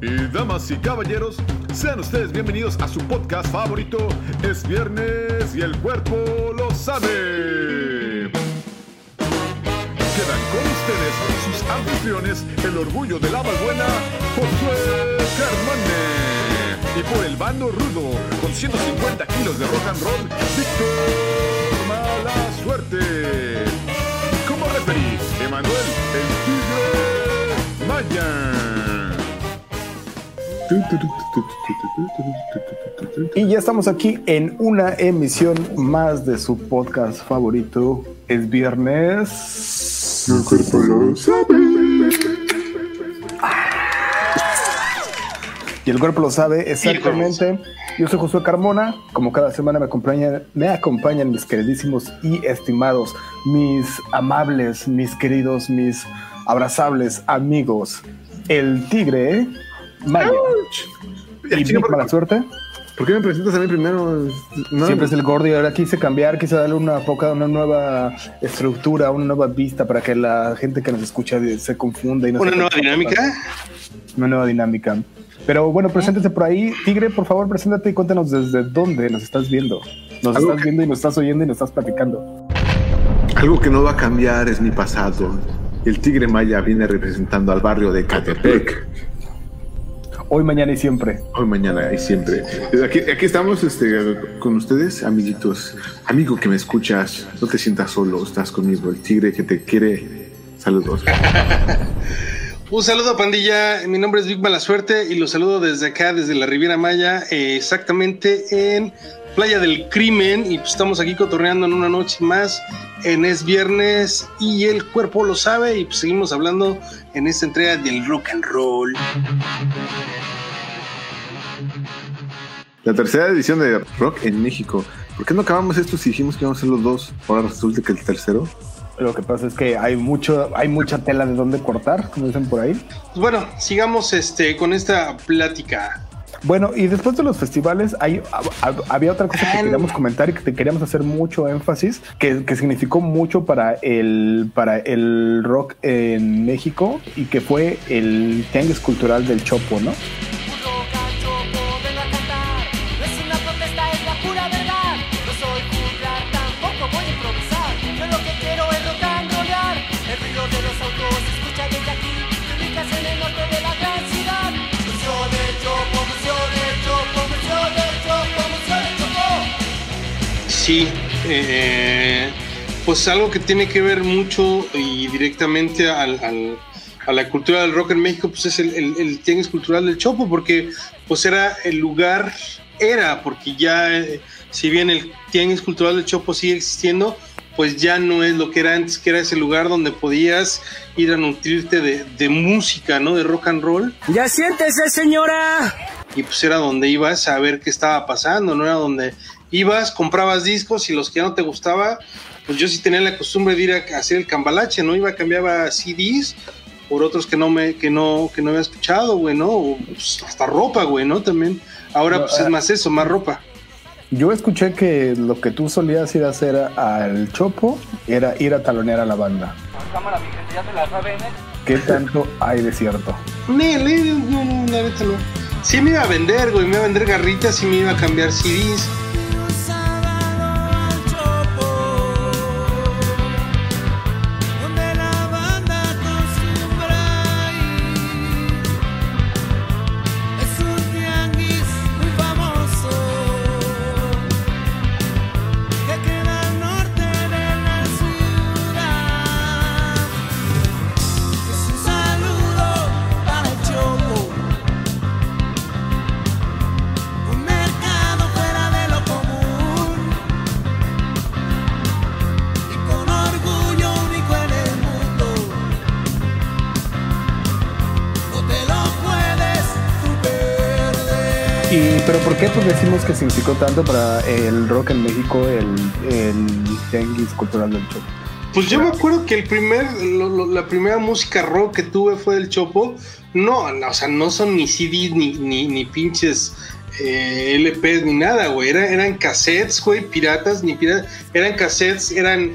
Y damas y caballeros, sean ustedes bienvenidos a su podcast favorito. Es viernes y el cuerpo lo sabe. Quedan con ustedes sus anfitriones, el orgullo de la Valbuena, Josué Carmane. Y por el bando rudo, con 150 kilos de rock and roll, Víctor Mala Suerte. Como referí, Emanuel el Tigre Maya. Y ya estamos aquí en una emisión más de su podcast favorito. Es viernes. El cuerpo lo sabe. Y el cuerpo lo sabe exactamente. Yo soy Josué Carmona. Como cada semana me acompañan, me acompañan mis queridísimos y estimados, mis amables, mis queridos, mis abrazables amigos. El tigre, Maya. Y El chico, Vic mala suerte. ¿Por qué me presentas a mí primero? No, Siempre es el gordo y ahora quise cambiar, quise darle una poca, una nueva estructura, una nueva vista para que la gente que nos escucha se confunda y no Una nueva dinámica. pasa. Una nueva dinámica. Pero bueno, preséntese por ahí. Tigre, por favor, preséntate y cuéntanos desde dónde nos estás viendo. Nos Algo estás que- viendo y nos estás oyendo y nos estás platicando. Algo que no va a cambiar es mi pasado. El tigre maya viene representando al barrio de Catepec. Hoy, mañana y siempre. Hoy, mañana y siempre. Aquí, aquí estamos este, con ustedes, amiguitos. Amigo que me escuchas, no te sientas solo, estás conmigo. El tigre que te quiere. Saludos. Un saludo, pandilla. Mi nombre es Vic Mala Suerte y los saludo desde acá, desde la Riviera Maya, eh, exactamente en Playa del Crimen. Y pues estamos aquí cotorreando en una noche más. En Es Viernes y el cuerpo lo sabe. Y pues seguimos hablando en esta entrega del rock and roll. La tercera edición de Rock en México. ¿Por qué no acabamos esto si dijimos que íbamos a ser los dos? Ahora resulta que el tercero. Lo que pasa es que hay mucho, hay mucha tela de dónde cortar, como dicen por ahí. Pues bueno, sigamos este, con esta plática. Bueno, y después de los festivales, hay, hab- hab- había otra cosa que Ah, queríamos comentar y que te queríamos hacer mucho énfasis, que, que significó mucho para el, para el rock en México y que fue el tianguis cultural del Chopo, ¿no? Sí, eh, pues algo que tiene que ver mucho y directamente al, al- a la cultura del rock en México, pues es el, el, el Tianguis Cultural del Chopo, porque pues era el lugar, era, porque ya, eh, si bien el Tianguis Cultural del Chopo sigue existiendo, pues ya no es lo que era antes, que era ese lugar donde podías ir a nutrirte de, de música, ¿no? De rock and roll Ya siéntese, señora. y pues era donde ibas a ver qué estaba pasando, no era donde ibas, comprabas discos y los que ya no te gustaba, pues yo sí tenía la costumbre de ir a hacer el cambalache, ¿no? Iba, cambiaba CDs por otros que no me, que no, que no había escuchado, güey, ¿no? O, pues, hasta ropa, güey, ¿no? También. Ahora No, pues ah. es más eso, más ropa. Yo escuché que lo que tú solías ir a hacer al Chopo era ir a talonear a la banda. ¿Qué tanto hay de cierto? No, no, no, la neta no. Sí me iba a vender, güey, me iba a vender garritas y me iba a cambiar CDs. Pero ¿por qué pues decimos que significó tanto para el rock en México el, el cultural del Chopo? Pues yo me acuerdo que el primer, lo- lo- la primera música rock que tuve fue del Chopo. No, no, o sea, no son ni CDs ni, ni, ni pinches eh, LPs ni nada, güey. Era- eran cassettes, güey, piratas, ni piratas. Eran cassettes, eran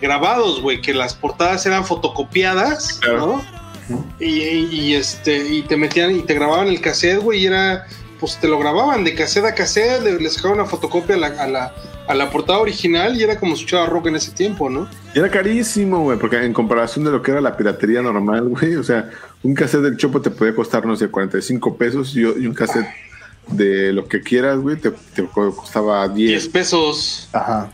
grabados, güey, que las portadas eran fotocopiadas, Claro. ¿no? y, y- y, este, y te metían y te grababan el cassette, güey, y era, pues te lo grababan de cassette a cassette, le, le sacaban una fotocopia a la, a la, a la portada original y era como escuchaba rock en ese tiempo, ¿no? Y era carísimo, güey, porque en comparación de lo que era la piratería normal, güey, o sea, un cassette del Chopo te podía costar, no sé, 45 pesos y, y un cassette de lo que quieras, güey, te, te costaba 10 10. pesos. Ajá.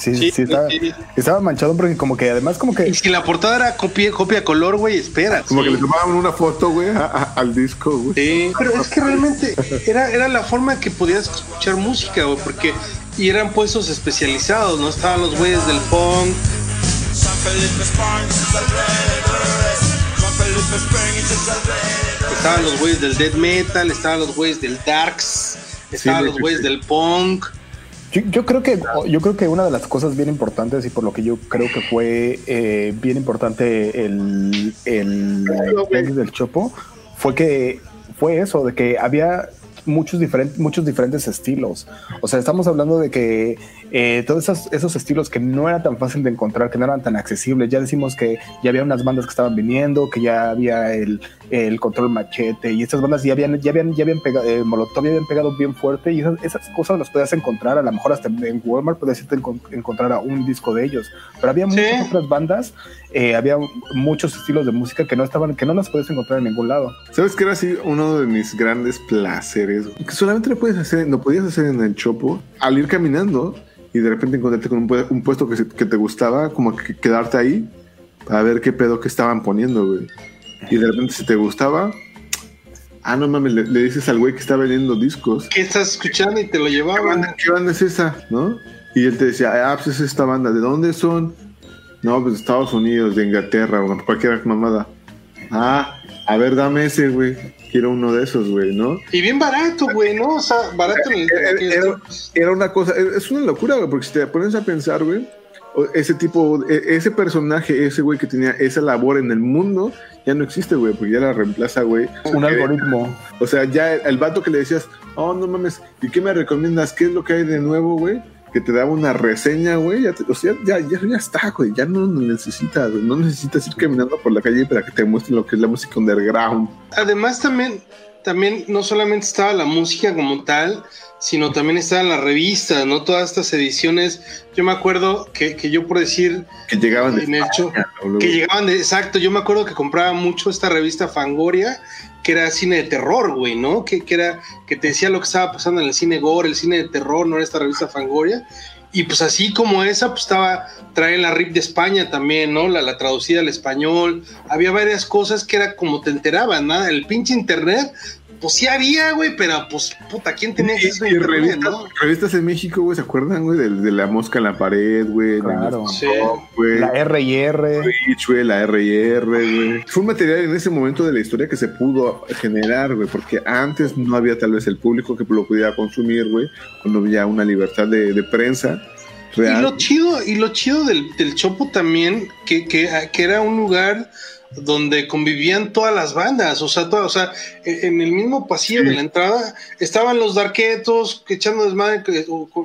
Sí, Sí, sí, estaba, sí. estaba manchado porque como que además como que Y si la portada era copia, copia color, güey, espera. Como que le tomaban una foto, güey, al disco, güey. Sí, pero es que realmente era, era la forma que podías escuchar música, güey, porque y eran puestos especializados, ¿no? Estaban los güeyes del punk, estaban los güeyes del death metal, estaban los güeyes del darks, estaban los güeyes sí. del punk. Yo, yo creo que yo creo que una de las cosas bien importantes y por lo que yo creo que fue eh, bien importante el el Tianguis del Chopo fue que fue eso de que había muchos diferentes muchos diferentes estilos. O sea, estamos hablando de que eh, todos esos, esos estilos que no era tan fácil de encontrar, que no eran tan accesibles. Ya decimos que ya había unas bandas que estaban viniendo, que ya había el, el control machete y estas bandas ya habían, ya habían, ya habían pegado, eh, Molotov ya habían pegado bien fuerte y esas, esas cosas las podías encontrar, a lo mejor hasta en Walmart podías encontrar a un disco de ellos, pero había Sí. muchas otras bandas, eh, había muchos estilos de música que no estaban, que no las podías encontrar en ningún lado. ¿Sabes qué era así uno de mis grandes placeres? Que solamente lo puedes hacer, lo podías hacer en el Chopo al ir caminando y de repente encontrarte con un, un puesto que, se- que te gustaba, como que quedarte ahí para ver qué pedo que estaban poniendo, güey. Y de repente si te gustaba, ah, no mames, le, le dices al güey que está vendiendo discos, ¿Qué estás escuchando? Y te lo ¿qué llevaban. banda, qué banda es esa? ¿No? Y él te decía, ah, pues es esta banda, ¿de dónde son? No, pues de Estados Unidos, de Inglaterra, o cualquier mamada. Ah, a ver, dame ese, güey. Quiero uno de esos, güey, ¿no? Y bien barato, güey, ¿no? O sea, barato en el Era, una cosa, es una locura, güey, porque si te pones a pensar, güey, ese tipo, e- ese personaje, ese güey que tenía esa labor en el mundo, ya no existe, güey, porque ya la reemplaza, güey. Un Eh, algoritmo. O sea, ya el, el vato que le decías, oh, no mames, ¿y qué me recomiendas? ¿Qué es lo que hay de nuevo, güey? Que te daba una reseña, güey. Ya te- o sea, ya, ya, ya está, güey. Ya no necesitas. No necesitas ir caminando por la calle para que te muestren lo que es la música underground. Además también, también no solamente estaba la música como tal, sino también estaban las revistas, ¿no? Todas estas ediciones. Yo me acuerdo que, que yo por decir Que llegaban de. Luego- que llegaban de, exacto, yo me acuerdo que compraba mucho esta revista Fangoria, que era cine de terror, güey, ¿no? Que, que era, que te decía lo que estaba pasando en el cine gore, el cine de terror, no era esta revista Fangoria. Y pues así como esa, pues estaba, traen la RIP de España también, ¿no? La, la traducida al español. Había varias cosas que era como te enteraban, ¿no? El pinche internet, pues sí había, güey, pero pues puta, ¿quién tenía Y, acceso a y internet, revistas, no? revistas en México, güey, ¿se acuerdan, güey? De, de la mosca en la pared, güey. Claro. Sí. pop, güey. La R y R. Twitch, güey, la R&R, güey. Fue un material en ese momento de la historia que se pudo generar, güey, porque antes no había tal vez el público que lo pudiera consumir, güey, cuando había una libertad de, de prensa Y real. lo chido, y lo chido del, del Chopo también, que, que, que era un lugar donde convivían todas las bandas, o sea, todas, o sea, en el mismo pasillo Sí. de la entrada estaban los darquetos que echando desmadre,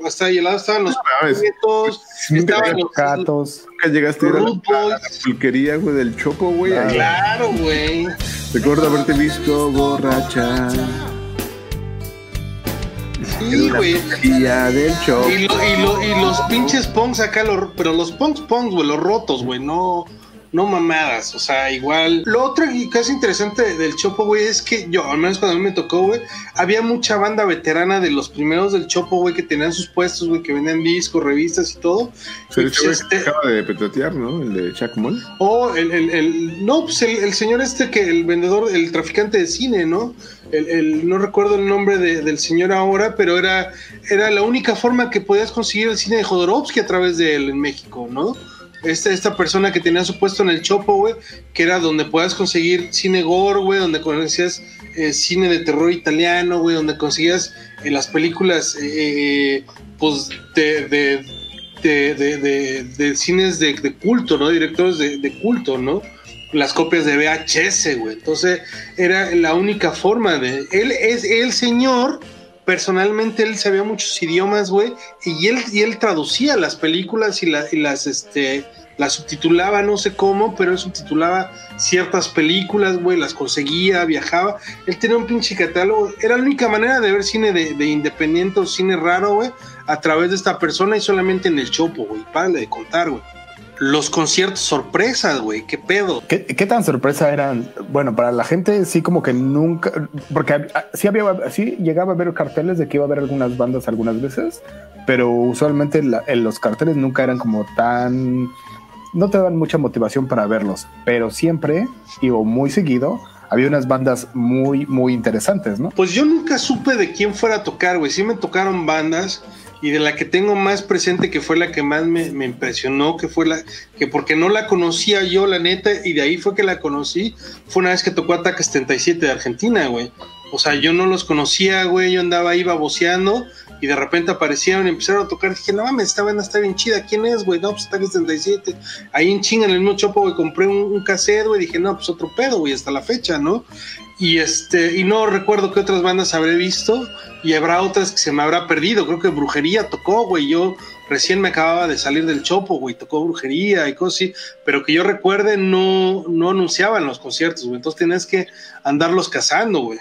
hasta ahí al lado estaban los darquetos, Nunca, estaban los, Gatos. nunca llegaste a ir a la, pulquería, güey, del Chopo, güey. Claro. Güey. Recuerdo haberte visto borracha. Sí, güey. Y, lo- y, lo- y los pinches punks acá, los- pero los punks punks, güey, los rotos, güey, no, no mamadas, o sea, igual. Lo otro y casi interesante del Chopo, güey, es que yo, al menos cuando a mí me tocó, güey, había mucha banda veterana de los primeros del Chopo, güey, que tenían sus puestos, güey, que vendían discos, revistas y todo. Le pues, este- acaba de petatear, ¿no? El de Chuck Moll. O el, el, el- no, pues el, el señor este que, el vendedor, el traficante de cine, ¿no? El, el- no recuerdo el nombre de- del señor ahora, pero era, era la única forma que podías conseguir el cine de Jodorowsky a través de él en México, ¿no? Esta, esta persona que tenía su puesto en el Chopo, güey, que era donde podías conseguir cine gore, güey, donde conocías eh, cine de terror italiano, güey, donde conseguías eh, las películas, eh, pues, de, de, de, de, cines de, culto, ¿no? Directores de culto, ¿no? Las copias de VHS, güey. Entonces, era la única forma de. Él es el señor. Personalmente, él sabía muchos idiomas, güey. Y él, y él traducía las películas y, y las, este, la subtitulaba, no sé cómo, pero él subtitulaba ciertas películas, güey, las conseguía, viajaba. Él tenía un pinche catálogo. Era la única manera de ver cine de, de independiente o cine raro, güey, a través de esta persona y solamente en el chopo, güey. Para de contar, güey. Los conciertos sorpresas, güey, qué pedo. ¿Qué, ¿Qué tan sorpresa eran? Bueno, para la gente sí como que nunca, porque hab- sí había, sí llegaba a haber carteles de que iba a haber algunas bandas algunas veces, pero usualmente la- en los carteles nunca eran como tan, no te daban mucha motivación para verlos, pero siempre y o muy seguido había unas bandas muy, muy interesantes, ¿no? Pues yo nunca supe de quién fuera a tocar, güey. Sí me tocaron bandas y de la que tengo más presente, que fue la que más me, me impresionó, que fue la que porque no la conocía yo, la neta, y de ahí fue que la conocí, fue una vez que tocó Ataque 77 de Argentina, güey. O sea, yo no los conocía, güey, yo andaba ahí baboseando y de repente aparecieron y empezaron a tocar. Dije, no mames, esta banda está bien chida. ¿Quién es, güey? No, pues Ataque 77. Ahí en chinga, en el mismo chopo, güey, compré un, un cassette, güey. Dije, no, pues otro pedo, güey, hasta la fecha, ¿no? Y este, y no recuerdo qué otras bandas habré visto, y habrá otras que se me habrá perdido. Creo que Brujería tocó, güey. Yo recién me acababa de salir del chopo, güey. Tocó Brujería y cosas así, pero que yo recuerde, no, no anunciaban los conciertos, güey. Entonces tenías que andarlos cazando, güey.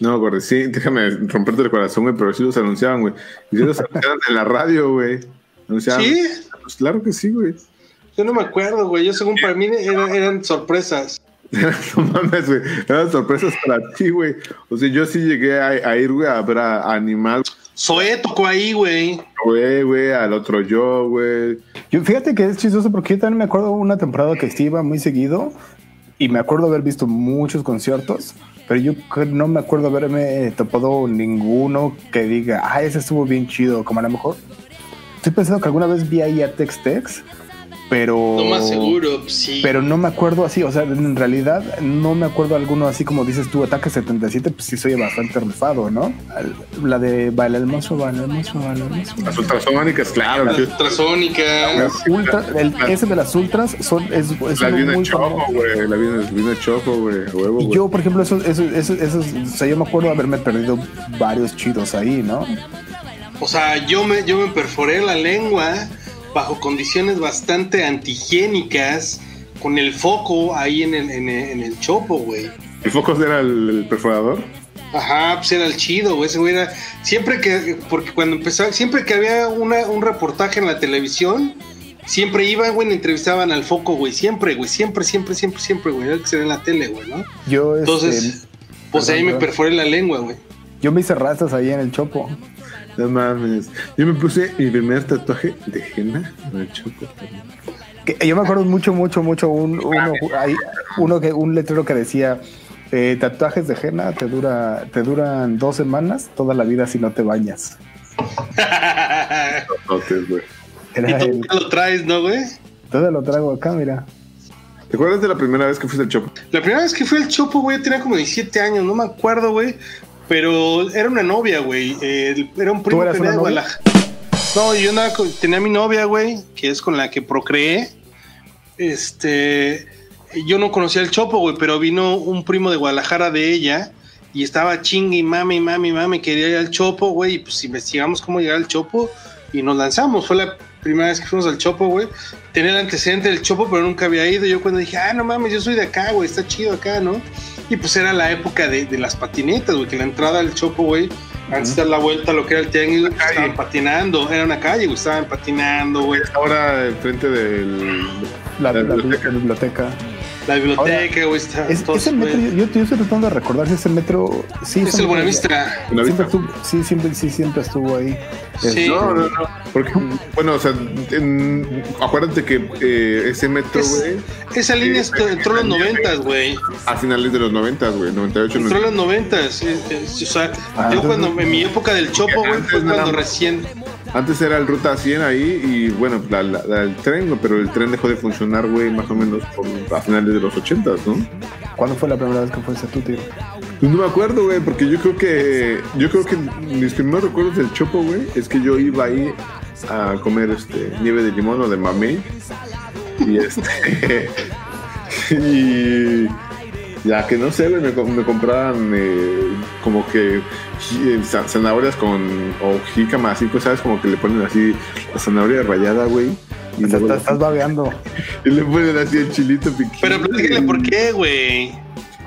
No, güey, sí, déjame romperte el corazón, güey, pero sí los anunciaban, güey. Y sí los anunciaban en la radio, güey. Anunciaban. Sí, Pues claro que sí, güey. yo no me acuerdo, güey. Yo según para mí eran, eran sorpresas. no mames, güey. Eran sorpresas para ti, güey. O sea, yo sí llegué a, a ir, güey, a ver a, Animal, Zoé tocó ahí, güey. güey, güey, al otro yo, güey. Yo, fíjate que es chistoso porque yo también me acuerdo una temporada que sí iba muy seguido y me acuerdo haber visto muchos conciertos, pero yo no me acuerdo haberme topado ninguno que diga, ah, ese estuvo bien chido, como a lo mejor. Estoy pensando que alguna vez vi ahí a Tex Tex, pero... No más seguro, sí. Pero no me acuerdo así, o sea, en realidad no me acuerdo alguno así como dices tú, Ataque 77, pues sí soy bastante rifado, ¿no? La de Baila el monstruo, baila el monstruo, baila el monstruo. Las ultrasónicas, claro. Las ultrasónicas. Las ultra- el- ese de las ultras son, es, es La viene muy choco, güey. La viene, viene choco, güey. Huevo, güey. yo, por ejemplo, esos, esos, esos, esos- o sea, yo me acuerdo haberme perdido varios chidos ahí, ¿no? O sea, yo me, yo me perforé la lengua bajo condiciones bastante antihigiénicas, con el foco ahí en el, en el, en el chopo, güey. ¿El Focos era el, el perforador? Ajá, pues era el chido, güey. Ese güey era. Siempre que. Porque cuando empezaba. Siempre que había una, un reportaje en la televisión. Siempre iban, güey, y entrevistaban al foco, güey. Siempre, güey. Siempre, siempre, siempre, siempre, güey. Era el que se ve en la tele, güey, ¿no? Yo, este, Entonces, pues ahí me perforé la lengua, güey. yo me hice rastas ahí en el chopo. No mames. Yo me puse mi primer tatuaje de henna en el choco. Que- yo me acuerdo mucho, mucho, mucho un, uno, ahí, uno que, un letrero que decía eh, tatuajes de henna te dura, te duran dos semanas, toda la vida si no te bañas. Güey. y Era tú lo traes, ¿no, güey? todo lo traigo acá, mira. ¿Te acuerdas de la primera vez que fuiste al chopo? La primera vez que fui al Chopo, güey, tenía como 17 años, no me acuerdo, güey. Pero era una novia, güey. eh, era un primo que venía de? Guadalajara. No, yo andaba con- tenía mi novia, güey, que es con la que procreé. Este, yo no conocía el Chopo, güey, pero vino un primo de Guadalajara de ella y estaba chingue y mami, mami, mami, quería ir al Chopo, güey, y pues investigamos cómo llegar al Chopo y nos lanzamos. Fue la primera vez que fuimos al Chopo, güey. Tenía el antecedente del Chopo, pero nunca había ido. Yo cuando dije, ah, no mames, yo soy de acá, güey, está chido acá, ¿no? Y pues era la época de, de las patinetas, güey, que la entrada al Chopo, güey, antes de dar la vuelta a lo que era el tianguis, calle. estaban patinando. Era una calle, güey, estaban patinando, güey. Ahora enfrente del. La, La la- biblioteca. La biblioteca. Biblioteca, güey, está. Es, todo ese su- metro, yo, yo estoy tratando de recordar si ese metro. Sí, Es el Buenavista. Siempre estuvo, sí, siempre, sí, siempre estuvo ahí. Sí. Este, No, no, no. Porque, bueno, o sea, en- acuérdate que eh, ese metro, Es- güey, Esa línea est- entró en los noventas, güey. a finales de los 90, güey, 98, Entró en 90. los noventas. eh, eh, O sea, Ah, yo entonces- cuando, en mi época del Chopo, güey, Antes fue cuando recién. Antes era el Ruta 100 ahí y, bueno, la- la- la- el tren, pero el tren dejó de funcionar, güey, más o menos por, a finales de los 80, ¿no? ¿Cuándo fue la primera vez que fuiste tú, tío? Pues no me acuerdo, güey, porque yo creo que yo creo que mis primeros recuerdos del Chopo, güey, es que yo iba ahí a comer este nieve de limón o de mamey y este y ya que no sé, güey, me, me compraban eh, como que eh, za- zanahorias con o jícamas así, pues, ¿sabes? Como que le ponen así la zanahoria rallada, güey. Y, O sea, luego- estás, babeando. y le ponen así el chilito piquín. Pero platícale por qué, güey.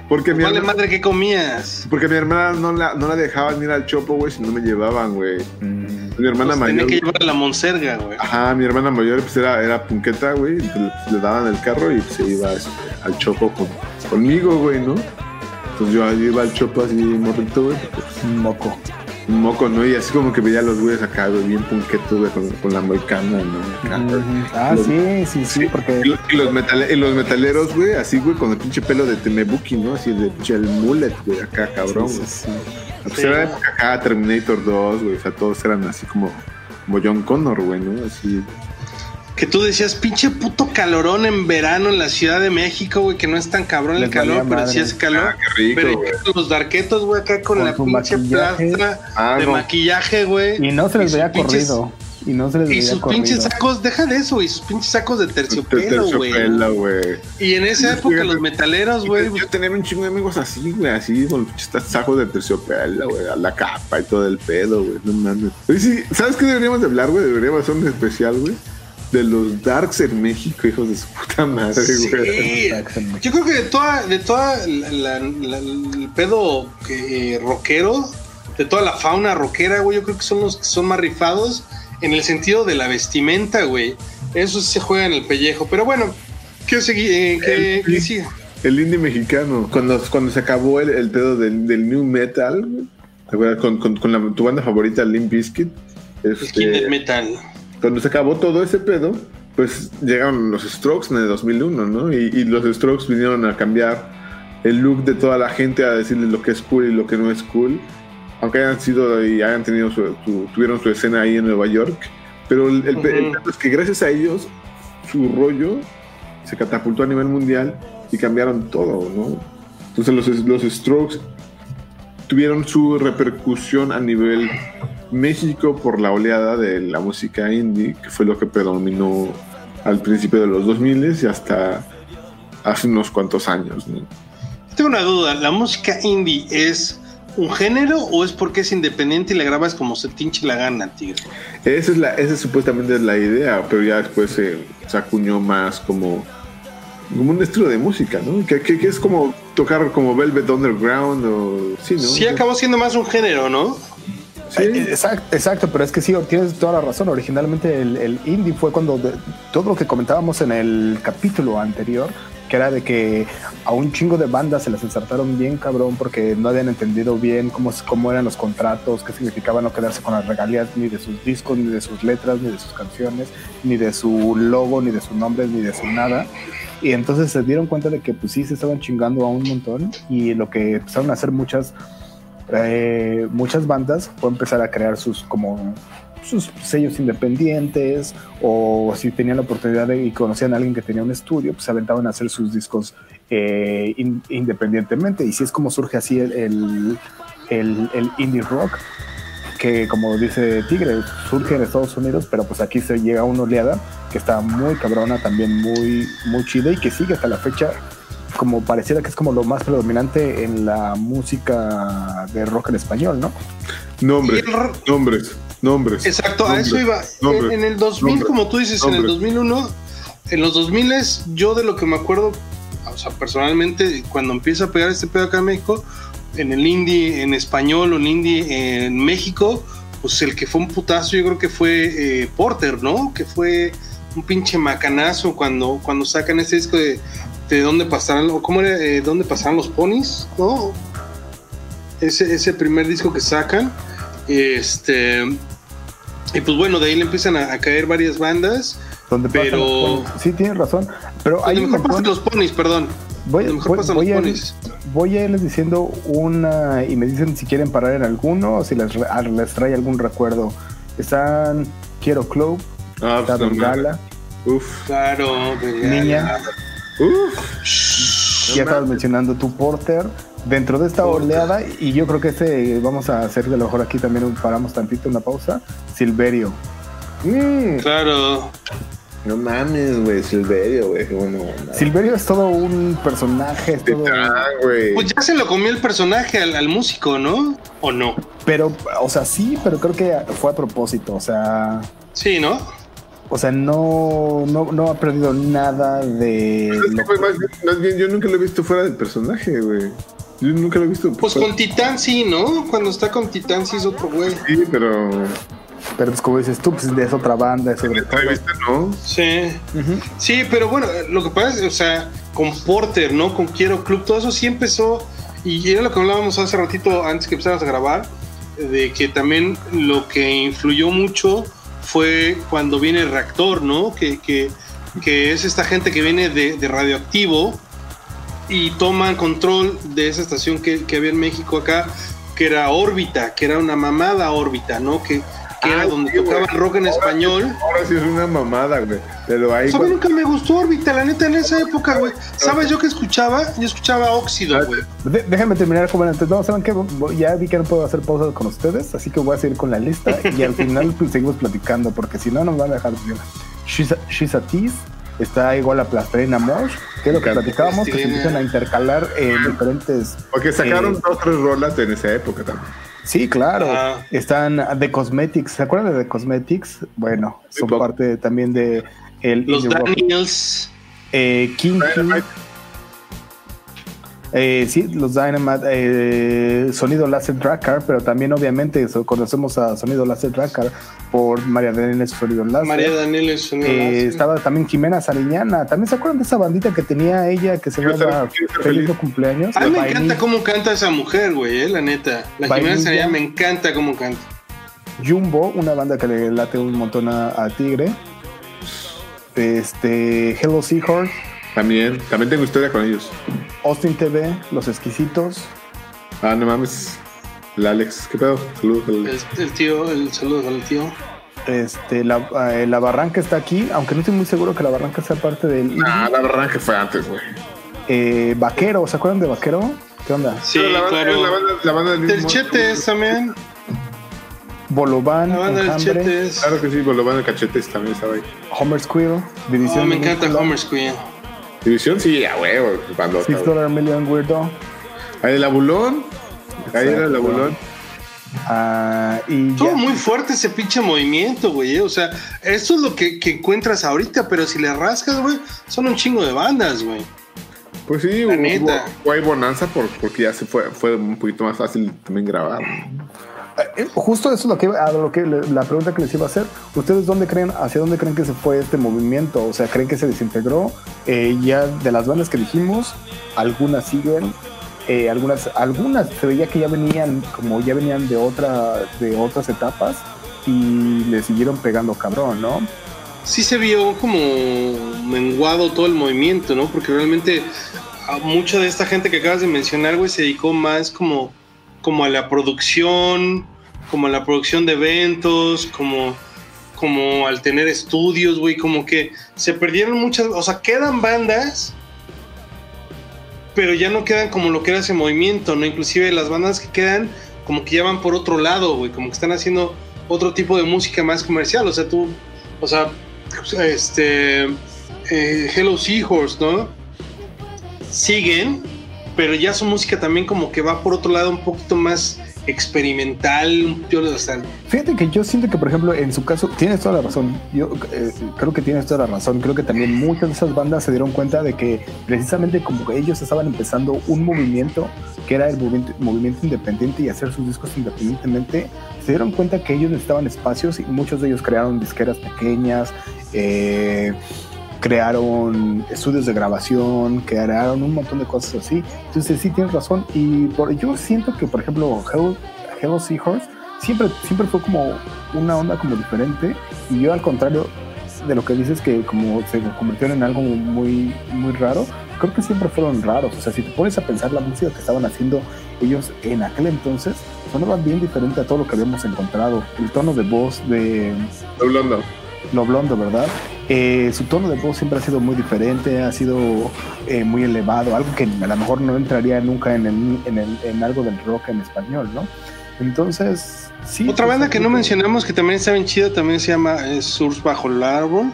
Porque mi, hermana, madre, ¿qué comías? porque mi hermana no la, no la dejaban ir al chopo, güey, si no me llevaban, güey. Mi hermana Pues mayor. tenía que llevar a la monserga, güey. Ajá, mi hermana mayor pues era, era punqueta, güey. pues, le, le daban el carro y pues, se iba este, al chopo con, conmigo, güey, ¿no? Entonces yo iba al chopo así morrito, güey, pues, Un moco. Un moco, ¿no? Y así como que veía a los güeyes acá, güey, bien punquetos, güey, con, con la moicana, ¿no? Acá. Ah, Los- sí, sí, sí, porque Y los, y los metale- y los metaleros, güey, así, güey, con el pinche pelo de Temebuki, ¿no? Así de pinche el mullet, güey, acá, cabrón, güey. sí, sí. Pues era época acá, Terminator 2, güey, o sea, todos eran así como, como John Connor, güey, ¿no? Así. Que tú decías, pinche puto calorón en verano en la Ciudad de México, güey, que no es tan cabrón el Les calor, pero sí es calor. Ah, qué rico, pero güey. los darquetos, güey, acá con, Con la pinche maquillaje. plastra Ah, de no. maquillaje, güey. Y no se les sus veía pinches- corrido. Y no se les Y veía sus corrido. pinches sacos, deja de eso, y sus pinches sacos de terciopelo, güey. Y en esa época los metaleros, güey, Yo tenía un chingo de amigos así, güey, así, con pinches sacos de terciopelo, güey, a la capa y todo el pedo, güey, no mames. Oye, sí, ¿sabes qué deberíamos de hablar, güey? Deberíamos hacer un especial, güey, de los darks en México, hijos de su puta madre, güey. Sí. Yo creo que de toda, de toda la, la- la- el pedo eh, rockero, de toda la fauna rockera, güey, yo creo que son los que son más rifados en el sentido de la vestimenta, güey. Eso sí se juega en el pellejo. Pero bueno, quiero seguir, eh, que, El- que siga. El indie mexicano. Cuando, cuando se acabó el, el pedo del, del new metal, güey, ¿te acuerdas? Con, con, con la, tu banda favorita, Limp Bizkit. Este, Skin death metal. Cuando se acabó todo ese pedo, pues llegaron los Strokes en el 2001, ¿no? Y, y los Strokes vinieron a cambiar el look de toda la gente, a decirle lo que es cool y lo que no es cool. Aunque hayan sido y hayan tenido su, su- tuvieron su escena ahí en Nueva York. Pero el, el, es que gracias a ellos, su rollo se catapultó a nivel mundial y cambiaron todo, ¿no? Entonces los, los Strokes tuvieron su repercusión a nivel México por la oleada de la música indie, que fue lo que predominó al principio de los 2000 y hasta hace unos cuantos años. ¿no? Tengo una duda, ¿la música indie es un género o es porque es independiente y la grabas como se tinche la gana, tigre? Esa es, la, esa es supuestamente la idea, pero ya después se, se acuñó más como, como un estilo de música, ¿no? Que, que- que es como tocar como Velvet Underground o... Sí, ¿no? Sí acabó siendo más un género, ¿no? Sí. Eh, Exacto, exacto, pero es que sí, tienes toda la razón. Originalmente el, el indie fue cuando de- todo lo que comentábamos en el capítulo anterior, que era de que a un chingo de bandas se las ensartaron bien cabrón porque no habían entendido bien cómo, cómo eran los contratos, qué significaba no quedarse con las regalías ni de sus discos, ni de sus letras, ni de sus canciones, ni de su logo, ni de sus nombres, ni de su nada. Y entonces se dieron cuenta de que pues sí se estaban chingando a un montón. Y lo que empezaron a hacer muchas eh, muchas bandas fue empezar a crear sus como sus sellos independientes. O si tenían la oportunidad de, y conocían a alguien que tenía un estudio, pues se aventaban a hacer sus discos eh, in- independientemente. Y si es como surge así el, el- el indie rock, que como dice Tigre, surge en Estados Unidos, pero pues aquí se llega a una oleada que está muy cabrona, también muy, muy chida y que sigue hasta la fecha como pareciera que es como lo más predominante en la música de rock en español, ¿no? Nombres, el nombres, nombres. Exacto, a nombres, eso iba. nombres, en, en el 2000, nombres, como tú dices, en el nombres. 2001, en los 2000 yo de lo que me acuerdo, o sea, personalmente, cuando empieza a pegar este pedo acá en México, en el indie en español o en indie en México, pues el que fue un putazo yo creo que fue eh, Porter, ¿no? Que fue un pinche macanazo cuando, cuando sacan ese disco de, de dónde pasarán, o cómo era, eh, dónde pasarán los ponis, ¿no? Ese, ese primer disco que sacan. Este. Y pues bueno, de ahí le empiezan a, a caer varias bandas. Donde pasan Pero- los ponis. sí, tienes razón. Pero hay mejor pasan los ponis, perdón. Voy, mejor voy- pasan voy los a, ponis. Voy a irles diciendo una y me dicen si quieren parar en alguno o si les, ah, les trae algún recuerdo. Están Quiero Club, Ah, está pues, mames. Bengala, Uf, Claro, Bengala. Niña, uf. ya estabas mencionando tu Porter. Dentro de esta Porter. oleada, y yo creo que este vamos a hacer de lo mejor aquí también un- paramos tantito una pausa. Silverio. Mm, Claro. No mames, güey, Silverio, güey, qué bueno. Silverio es todo un personaje, es todo-. Pues ya se lo comió el personaje al, al músico, ¿no? ¿O no? pero, o sea, sí, pero creo que fue a propósito, o sea, Sí, ¿no? O sea, no, no, no ha perdido nada de. Es que, lo- pues, más bien- más bien, yo nunca lo he visto fuera del personaje, güey. Yo nunca lo he visto. Pues fuera- con Titán sí, ¿no? Cuando está con Titán sí es otro güey. Sí, pero. Pero pues como dices tú, pues es otra banda, es sobre entrevista, ¿no? Sí. Sí, pero bueno, lo que pasa es, o sea, con Porter, ¿no? Con Quiero Club, todo eso sí empezó, y era lo que hablábamos hace ratito antes que empezáramos a grabar, de que también lo que influyó mucho fue cuando viene el reactor, ¿no? Que, que, que es esta gente que viene de, de radioactivo y toman control de esa estación que, que había en México acá, que era órbita, que era una mamada órbita, ¿no? Que, que era Ah, donde güey. tocaban rock en español. Ahora sí es una mamada, güey. Pero ahí. Mí nunca me gustó órbita, la neta, en esa época, güey. ¿Sabes yo qué escuchaba? Yo escuchaba óxido, güey. De- déjame terminar como antes. No, ¿saben qué? Ya vi que no puedo hacer pausas con ustedes, así que voy a seguir con la lista y al final pues, seguimos platicando, porque si no nos van a dejar de She's a, She's a Tease, está igual a Plastrina Mosh, que es lo que platicábamos, que se empiezan a intercalar en diferentes. Porque sacaron eh, dos tres rolas en esa época también. Sí, claro. Ah. Están The Cosmetics. ¿Se acuerdan de The Cosmetics? Bueno, son parte también de el Los. Daniels. Eh. Dynamite. Eh, sí, los Dynamite, eh, Sonido Láser Tracker, pero también obviamente so- conocemos a Sonido Láser Tracker por María Daniela Sonido Láser. María Daniel es un Eh, estaba también Jimena Sariñana. ¿También se acuerdan de esa bandita que tenía ella que se Quiero ser- llama quiero ser Feliz cumpleaños? A mí me encanta cómo canta esa mujer, güey, eh, la neta. La Jimena. Sarilla me encanta cómo canta. Jumbo, una banda que le late un montón a, a Tigre. Este, Hello Seahorse, También. También tengo historia con ellos. Austin TV, Los Exquisitos, Ah, no mames. El Alex. ¿Qué pedo? Saludos. al- El, el tío, el saludo al tío. este, la, eh, la Barranca está aquí, aunque no estoy muy seguro que la Barranca sea parte del Ah, la que fue antes, güey. eh, Vaquero. ¿Se acuerdan de Vaquero? ¿Qué onda? Sí, la banda, claro. La banda, la banda del mismo- Chetes también. Bolobán, La banda del Chetes. Claro que sí, lo van el cachetes también estaba ahí. Homer Squill, Oh, me encanta Homer's Queen. División, sí, a huevo. Bandota, Six güey. Dollar Million Weirdo. Ahí el abulón. Ahí era el abulón. Ah, y Estuvo ya. muy fuerte ese pinche movimiento, güey. eh. O sea, esto es lo que, que encuentras ahorita, pero si le rascas, güey, son un chingo de bandas, güey. Pues sí, hubo, hubo ahí bonanza por, porque ya se fue, fue un poquito más fácil también grabar. Eh, Justo eso es lo que, a lo que la pregunta que les iba a hacer. ¿Ustedes dónde creen, hacia dónde creen que se fue este movimiento? O sea, ¿creen que se desintegró? Eh, ya de las bandas que dijimos, algunas siguen, eh, algunas, algunas se veía que ya venían, como ya venían de otra, de otras etapas y le siguieron pegando cabrón, ¿no? sí se vio como menguado todo el movimiento, ¿no? Porque realmente a mucha de esta gente que acabas de mencionar, güey, se dedicó más como, como a la producción, como a la producción de eventos, como, como al tener estudios, güey, como que se perdieron muchas, o sea, quedan bandas, pero ya no quedan como lo que era ese movimiento, ¿no? Inclusive las bandas que quedan como que ya van por otro lado, güey, como que están haciendo otro tipo de música más comercial, o sea, tú, o sea, este, eh, Hello Seahorse, ¿no? Siguen, pero ya su música también como que va por otro lado un poquito más experimental, poquito, o sea, Fíjate que yo siento que, por ejemplo, en su caso, tienes toda la razón. Yo eh, creo que tienes toda la razón. Creo que también muchas de esas bandas se dieron cuenta de que precisamente como que ellos estaban empezando un movimiento que era el movimiento, movimiento independiente y hacer sus discos independientemente, se dieron cuenta que ellos necesitaban espacios y muchos de ellos crearon disqueras pequeñas, eh, crearon estudios de grabación, crearon un montón de cosas así. Entonces sí tienes razón. Y por, yo siento que, por ejemplo, Hello, Hello Seahorse siempre, siempre fue como una onda como diferente. Y yo al contrario de lo que dices que como se convirtieron en algo muy, muy raro, creo que siempre fueron raros. O sea, si te pones a pensar la música que estaban haciendo ellos en aquel entonces, sonaban bien diferente a todo lo que habíamos encontrado. El tono de voz de Hablando. Lo blondo, ¿verdad? Eh, su tono de voz siempre ha sido muy diferente, ha sido eh, muy elevado, algo que a lo mejor no entraría nunca en, el- en, el- en algo del rock en español, ¿no? Entonces, sí. Otra banda que no mencionamos que también está bien chida también se llama eh, Surf Bajo el Árbol,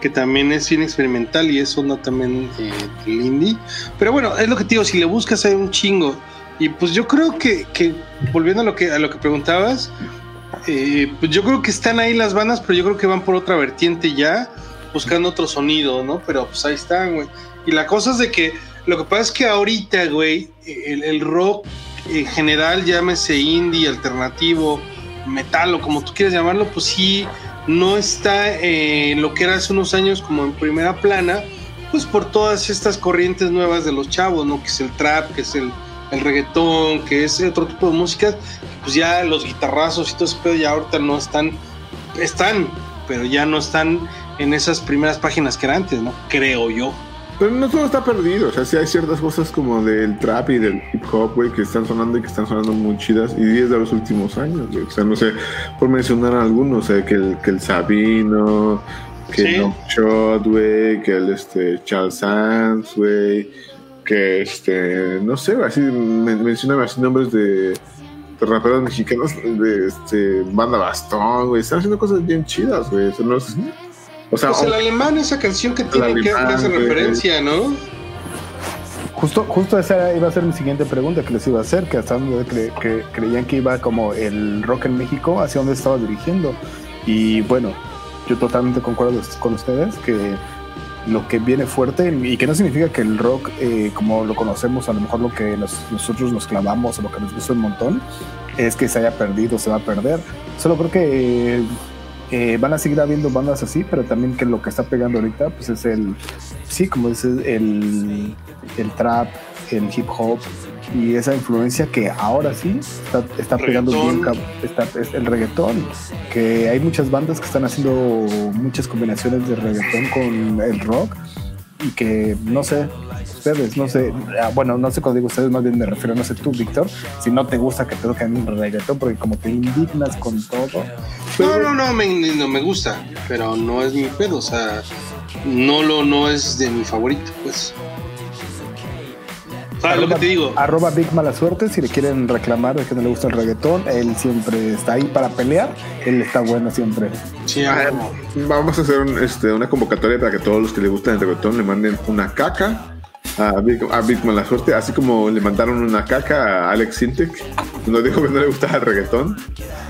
que también es bien experimental y es onda también eh, indie. Pero bueno, es lo que te digo, si le buscas hay un chingo. Y pues yo creo que, que volviendo a lo que, a lo que preguntabas, Eh, pues yo creo que están ahí las bandas, pero yo creo que van por otra vertiente ya, buscando otro sonido, ¿no? Pero pues ahí están, güey. Y la cosa es de que lo que pasa es que ahorita, güey, el, rock en general, llámese indie, alternativo, metal o como tú quieras llamarlo, pues sí, no está en lo que era hace unos años como en primera plana, pues por todas estas corrientes nuevas de los chavos, ¿no? Que es el trap, que es el, el reggaetón, que es otro tipo de música, pues ya los guitarrazos y todo ese pedo ya ahorita no están, están, pero ya no están en esas primeras páginas que eran antes, ¿no? Creo yo. Pero no todo está perdido. O sea, sí hay ciertas cosas como del trap y del hip hop, güey, que están sonando y que están sonando muy chidas. Y es de los últimos años, güey. O sea, no sé, por mencionar algunos, o sea, que el, que el Sabino, que Sí. el No Shot, güey, que el este, Charles Sands, güey, que este, no sé, así, men mencionan así nombres de, de raperos mexicanos, de este, Banda Bastón, güey. Están haciendo cosas bien chidas, güey. O sea, no es- o sea, Pues el alemán, esa canción que tiene que, hace referencia, ¿no? Justo, justo esa iba a ser mi siguiente pregunta que les iba a hacer, que hasta donde cre- que creían que iba como el rock en México, hacia dónde estaba dirigiendo. Y bueno, yo totalmente concuerdo con ustedes que lo que viene fuerte y que no significa que el rock eh, como lo conocemos, a lo mejor lo que nos- nosotros nos clavamos o lo que nos gusta un montón, es que se haya perdido, se va a perder. Solo creo que eh, eh, van a seguir habiendo bandas así, pero también que lo que está pegando ahorita pues es el, sí, como dices, el, el trap, el hip hop y esa influencia que ahora sí está, está pegando bien, está, es el reggaetón, que hay muchas bandas que están haciendo muchas combinaciones de reggaetón con el rock y que no sé, ustedes, no sé, ah, bueno, no sé cuando digo ustedes, más bien me refiero, no sé tú, Víctor, si no te gusta que te toquen reggaetón, porque como te indignas con todo, No, no, no me, no me gusta, pero no es mi pedo, o sea, no lo no es de mi favorito, pues. ¿Sabes lo que te digo? Arroba Big Mala Suerte, si le quieren reclamar de que no le gusta el reggaetón, él siempre está ahí para pelear, él está bueno siempre. Sí, Ah. Vamos a hacer un, este, una convocatoria para que todos los que les gustan el reggaetón le manden una caca a Big, a Big Mala Suerte, así como le mandaron una caca a Alex Sintek, nos dijo que no le gustaba el reggaetón.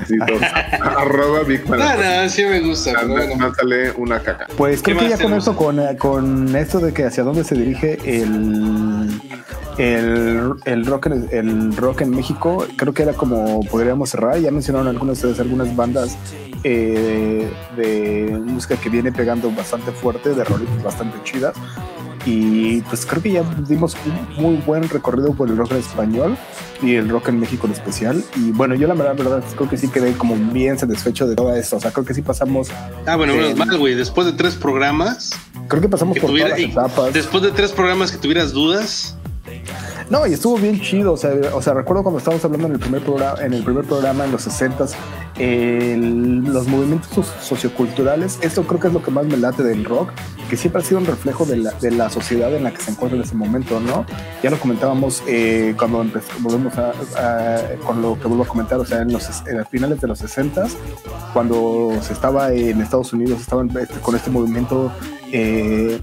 Así todos, arroba Big Mala no, sí me gusta, pero bueno. Mándale una caca. Pues ¿Qué creo que ya con esto, con, eh, con esto de que hacia dónde se dirige el, el, el, rock, el rock en México, creo que era como podríamos cerrar. Ya mencionaron algunas de ustedes algunas bandas eh, de música que viene pegando bastante fuerte, de rolitas bastante chidas. Y pues creo que ya dimos un muy buen recorrido por el rock en español y el rock en México en especial. Y bueno, yo la verdad, verdad creo que sí quedé como bien satisfecho de todo esto. O sea, creo que sí pasamos, Ah, bueno, menos Eh, mal, güey. Después de tres programas, creo que pasamos que por tuviera, todas las etapas. después de tres programas que tuvieras dudas, No, y estuvo bien chido. O sea, o sea, recuerdo cuando estábamos hablando en el primer programa, en el primer programa en los 60 los movimientos so- socioculturales. Esto creo que es lo que más me late del rock, que siempre ha sido un reflejo de la, de la sociedad en la que se encuentra en ese momento, ¿no? Ya lo comentábamos eh, cuando volvemos a, con lo que vuelvo a comentar, o sea, en los en finales de los 60 cuando se estaba en Estados Unidos, estaban este, con este movimiento eh,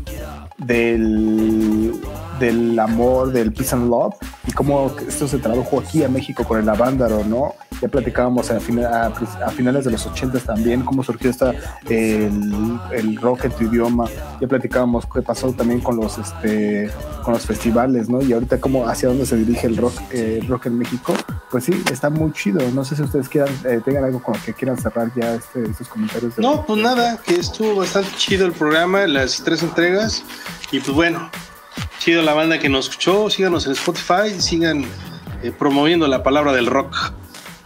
del, del amor, del peace and love, y cómo esto se tradujo aquí a México con el Avándaro, ¿no? Ya platicábamos a, fina- a- a finales de los 80 también cómo surgió esta, el, el rock en tu idioma. Ya platicábamos qué pasó también con los, este, con los festivales, ¿no? Y ahorita cómo, hacia dónde se dirige el rock, eh, rock en México. Pues sí, está muy chido. No sé si ustedes quieran, eh, tengan algo con lo que quieran cerrar ya este, estos comentarios. de- no, pues nada, que estuvo bastante chido el programa, las tres entregas. Y pues bueno, chido la banda que nos escuchó. Síganos en Spotify, sigan eh, promoviendo la palabra del rock.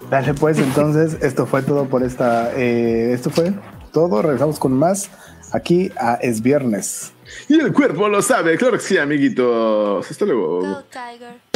Dale pues, entonces esto fue todo por esta, eh, esto fue todo, regresamos con más aquí a Es Viernes. Y el cuerpo lo sabe, claro que sí, amiguitos. Hasta luego. Go, Tiger.